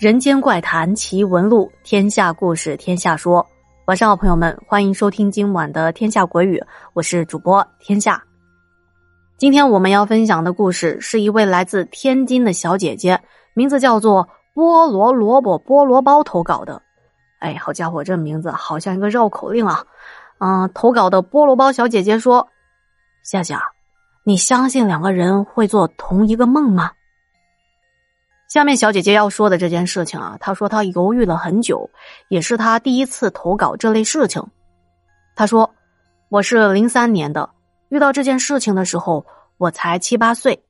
人间怪谈奇闻录，天下故事天下说。晚上好，朋友们，欢迎收听今晚的《天下鬼语》，我是主播天下。今天我们要分享的故事是一位来自天津的小姐姐，名字叫做菠萝萝卜菠萝包投稿的。哎，好家伙，这名字好像一个绕口令啊！嗯，投稿的菠萝包小姐姐说：“夏夏，你相信两个人会做同一个梦吗？”下面小姐姐要说的这件事情啊，她说她犹豫了很久，也是她第一次投稿这类事情。她说：“我是零三年的，遇到这件事情的时候，我才七八岁。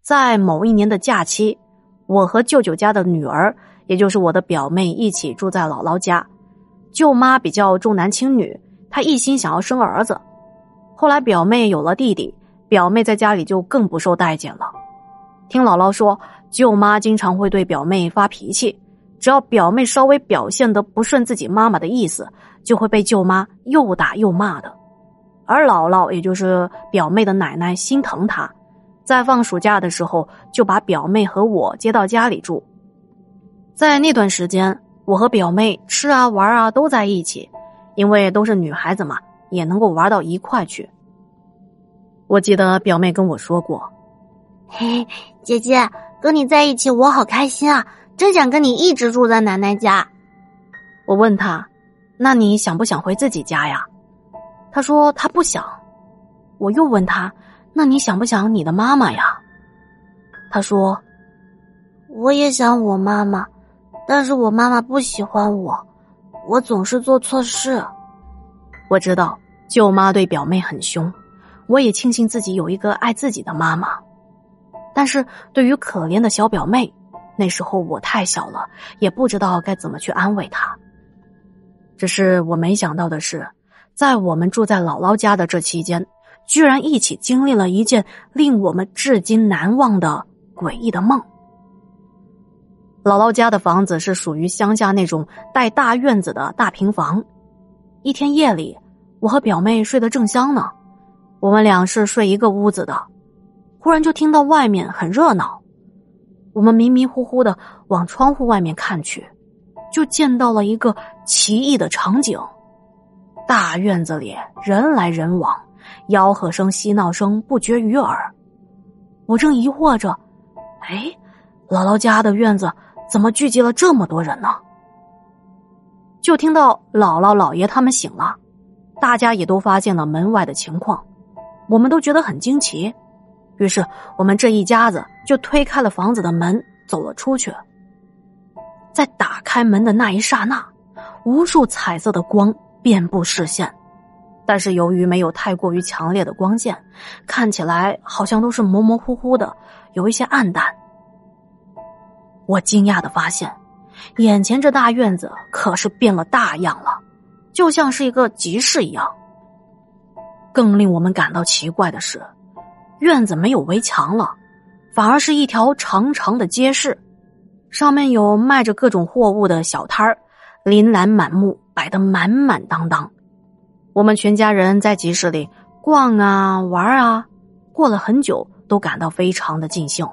在某一年的假期，我和舅舅家的女儿，也就是我的表妹，一起住在姥姥家。舅妈比较重男轻女，她一心想要生儿子。后来表妹有了弟弟，表妹在家里就更不受待见了。听姥姥说。”舅妈经常会对表妹发脾气，只要表妹稍微表现的不顺自己妈妈的意思，就会被舅妈又打又骂的。而姥姥，也就是表妹的奶奶，心疼她，在放暑假的时候就把表妹和我接到家里住。在那段时间，我和表妹吃啊玩啊都在一起，因为都是女孩子嘛，也能够玩到一块去。我记得表妹跟我说过：“嘿，姐姐。”跟你在一起，我好开心啊！真想跟你一直住在奶奶家。我问他：“那你想不想回自己家呀？”他说他不想。我又问他：“那你想不想你的妈妈呀？”他说：“我也想我妈妈，但是我妈妈不喜欢我，我总是做错事。”我知道舅妈对表妹很凶，我也庆幸自己有一个爱自己的妈妈。但是对于可怜的小表妹，那时候我太小了，也不知道该怎么去安慰她。只是我没想到的是，在我们住在姥姥家的这期间，居然一起经历了一件令我们至今难忘的诡异的梦。姥姥家的房子是属于乡下那种带大院子的大平房。一天夜里，我和表妹睡得正香呢，我们俩是睡一个屋子的。忽然就听到外面很热闹，我们迷迷糊糊的往窗户外面看去，就见到了一个奇异的场景：大院子里人来人往，吆喝声、嬉闹声不绝于耳。我正疑惑着，哎，姥姥家的院子怎么聚集了这么多人呢？就听到姥姥、姥爷他们醒了，大家也都发现了门外的情况，我们都觉得很惊奇。于是，我们这一家子就推开了房子的门，走了出去。在打开门的那一刹那，无数彩色的光遍布视线，但是由于没有太过于强烈的光线，看起来好像都是模模糊糊的，有一些暗淡。我惊讶的发现，眼前这大院子可是变了大样了，就像是一个集市一样。更令我们感到奇怪的是。院子没有围墙了，反而是一条长长的街市，上面有卖着各种货物的小摊儿，琳琅满目，摆得满满当当。我们全家人在集市里逛啊玩啊，过了很久，都感到非常的尽兴。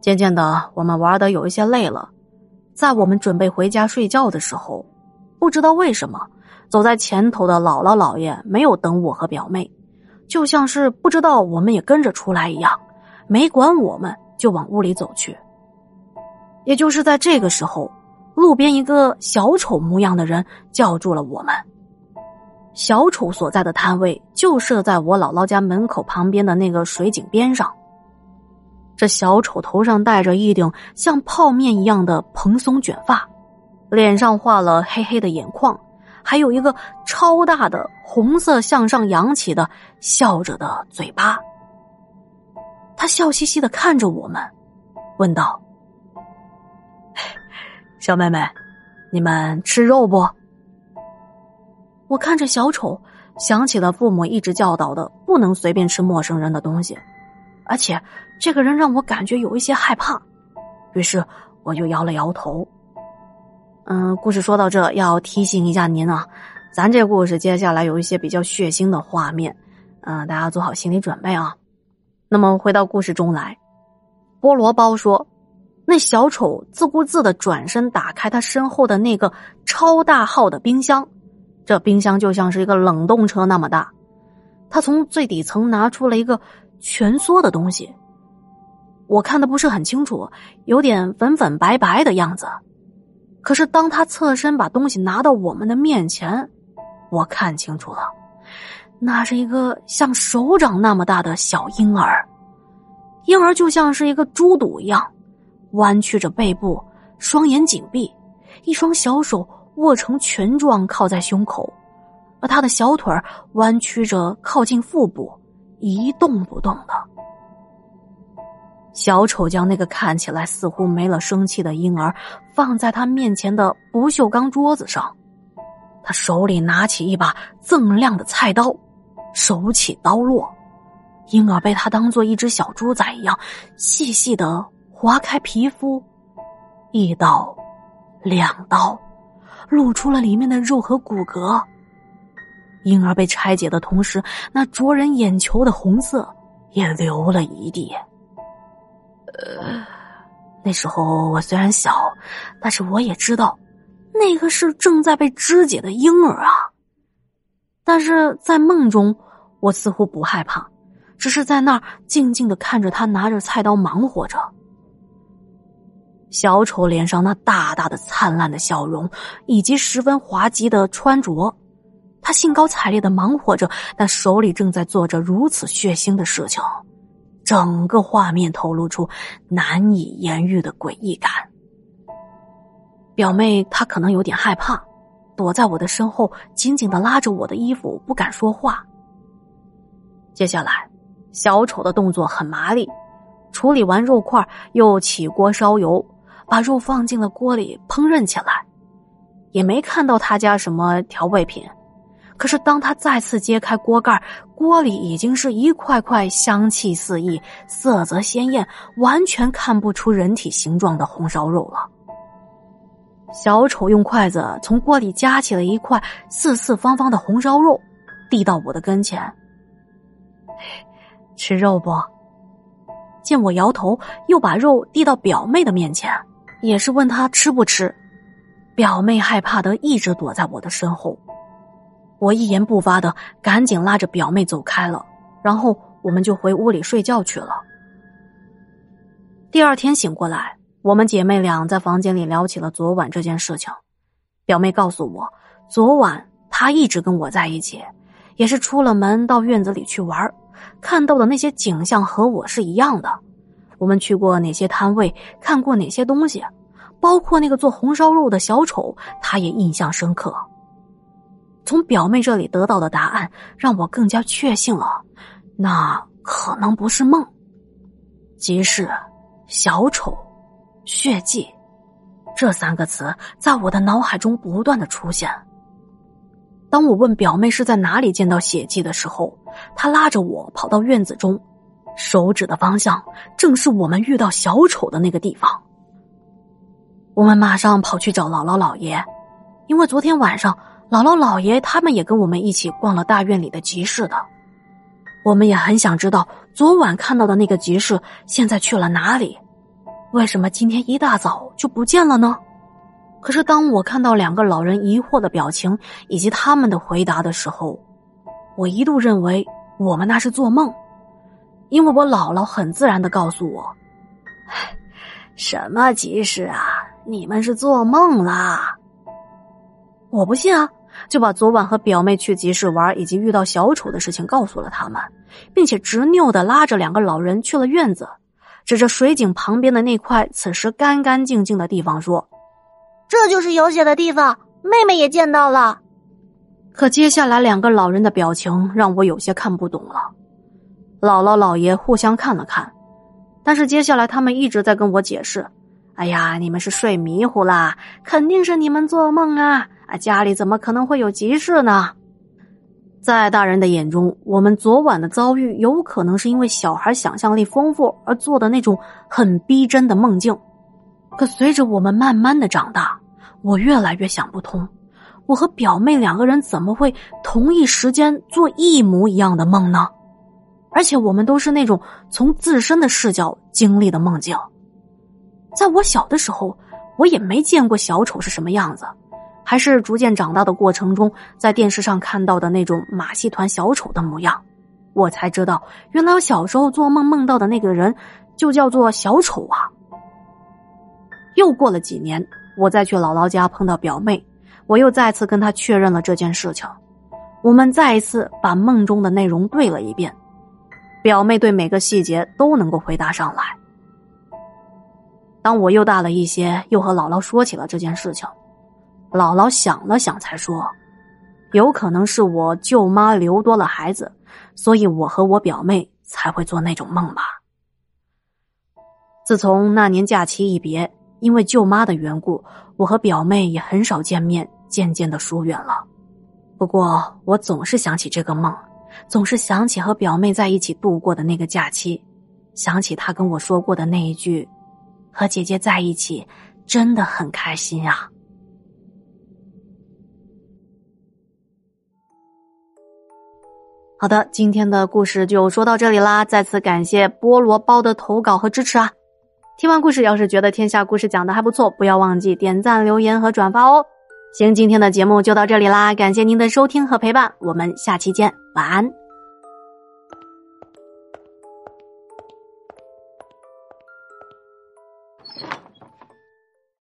渐渐的，我们玩的有一些累了，在我们准备回家睡觉的时候，不知道为什么，走在前头的姥姥姥爷没有等我和表妹。就像是不知道我们也跟着出来一样，没管我们就往屋里走去。也就是在这个时候，路边一个小丑模样的人叫住了我们。小丑所在的摊位就设在我姥姥家门口旁边的那个水井边上。这小丑头上戴着一顶像泡面一样的蓬松卷发，脸上画了黑黑的眼眶。还有一个超大的红色向上扬起的笑着的嘴巴，他笑嘻嘻的看着我们，问道：“小妹妹，你们吃肉不？”我看着小丑，想起了父母一直教导的不能随便吃陌生人的东西，而且这个人让我感觉有一些害怕，于是我就摇了摇头。嗯，故事说到这，要提醒一下您啊，咱这故事接下来有一些比较血腥的画面，嗯，大家做好心理准备啊。那么回到故事中来，菠萝包说，那小丑自顾自的转身打开他身后的那个超大号的冰箱，这冰箱就像是一个冷冻车那么大。他从最底层拿出了一个蜷缩的东西，我看的不是很清楚，有点粉粉白白的样子。可是当他侧身把东西拿到我们的面前，我看清楚了，那是一个像手掌那么大的小婴儿。婴儿就像是一个猪肚一样，弯曲着背部，双眼紧闭，一双小手握成拳状靠在胸口。而他的小腿弯曲着靠近腹部，一动不动的。小丑将那个看起来似乎没了生气的婴儿放在他面前的不锈钢桌子上，他手里拿起一把锃亮的菜刀，手起刀落，婴儿被他当做一只小猪仔一样细细的划开皮肤，一刀，两刀，露出了里面的肉和骨骼。婴儿被拆解的同时，那灼人眼球的红色也流了一地。呃，那时候我虽然小，但是我也知道，那个是正在被肢解的婴儿啊。但是在梦中，我似乎不害怕，只是在那儿静静的看着他拿着菜刀忙活着。小丑脸上那大大的灿烂的笑容，以及十分滑稽的穿着。他兴高采烈的忙活着，但手里正在做着如此血腥的事情，整个画面透露出难以言喻的诡异感。表妹她可能有点害怕，躲在我的身后，紧紧的拉着我的衣服，不敢说话。接下来，小丑的动作很麻利，处理完肉块，又起锅烧油，把肉放进了锅里烹饪起来，也没看到他加什么调味品。可是，当他再次揭开锅盖，锅里已经是一块块香气四溢、色泽鲜艳、完全看不出人体形状的红烧肉了。小丑用筷子从锅里夹起了一块四四方方的红烧肉，递到我的跟前。吃肉不？见我摇头，又把肉递到表妹的面前，也是问她吃不吃。表妹害怕的一直躲在我的身后。我一言不发的，赶紧拉着表妹走开了，然后我们就回屋里睡觉去了。第二天醒过来，我们姐妹俩在房间里聊起了昨晚这件事情。表妹告诉我，昨晚她一直跟我在一起，也是出了门到院子里去玩，看到的那些景象和我是一样的。我们去过哪些摊位，看过哪些东西，包括那个做红烧肉的小丑，她也印象深刻。从表妹这里得到的答案，让我更加确信了，那可能不是梦。即是小丑、血迹这三个词在我的脑海中不断的出现。当我问表妹是在哪里见到血迹的时候，她拉着我跑到院子中，手指的方向正是我们遇到小丑的那个地方。我们马上跑去找姥姥姥爷，因为昨天晚上。姥姥姥爷他们也跟我们一起逛了大院里的集市的，我们也很想知道昨晚看到的那个集市现在去了哪里，为什么今天一大早就不见了呢？可是当我看到两个老人疑惑的表情以及他们的回答的时候，我一度认为我们那是做梦，因为我姥姥很自然的告诉我：“什么集市啊，你们是做梦啦。”我不信啊。就把昨晚和表妹去集市玩以及遇到小丑的事情告诉了他们，并且执拗的拉着两个老人去了院子，指着水井旁边的那块此时干干净净的地方说：“这就是有血的地方，妹妹也见到了。”可接下来两个老人的表情让我有些看不懂了。姥姥姥爷互相看了看，但是接下来他们一直在跟我解释：“哎呀，你们是睡迷糊啦，肯定是你们做梦啊。”啊，家里怎么可能会有急事呢？在大人的眼中，我们昨晚的遭遇有可能是因为小孩想象力丰富而做的那种很逼真的梦境。可随着我们慢慢的长大，我越来越想不通，我和表妹两个人怎么会同一时间做一模一样的梦呢？而且我们都是那种从自身的视角经历的梦境。在我小的时候，我也没见过小丑是什么样子，还是逐渐长大的过程中，在电视上看到的那种马戏团小丑的模样，我才知道，原来我小时候做梦梦到的那个人，就叫做小丑啊。又过了几年，我再去姥姥家碰到表妹，我又再次跟她确认了这件事情，我们再一次把梦中的内容对了一遍，表妹对每个细节都能够回答上来。当我又大了一些，又和姥姥说起了这件事情，姥姥想了想，才说：“有可能是我舅妈留多了孩子，所以我和我表妹才会做那种梦吧。”自从那年假期一别，因为舅妈的缘故，我和表妹也很少见面，渐渐的疏远了。不过，我总是想起这个梦，总是想起和表妹在一起度过的那个假期，想起她跟我说过的那一句。和姐姐在一起真的很开心啊！好的，今天的故事就说到这里啦。再次感谢菠萝包的投稿和支持啊！听完故事，要是觉得天下故事讲的还不错，不要忘记点赞、留言和转发哦。行，今天的节目就到这里啦，感谢您的收听和陪伴，我们下期见，晚安。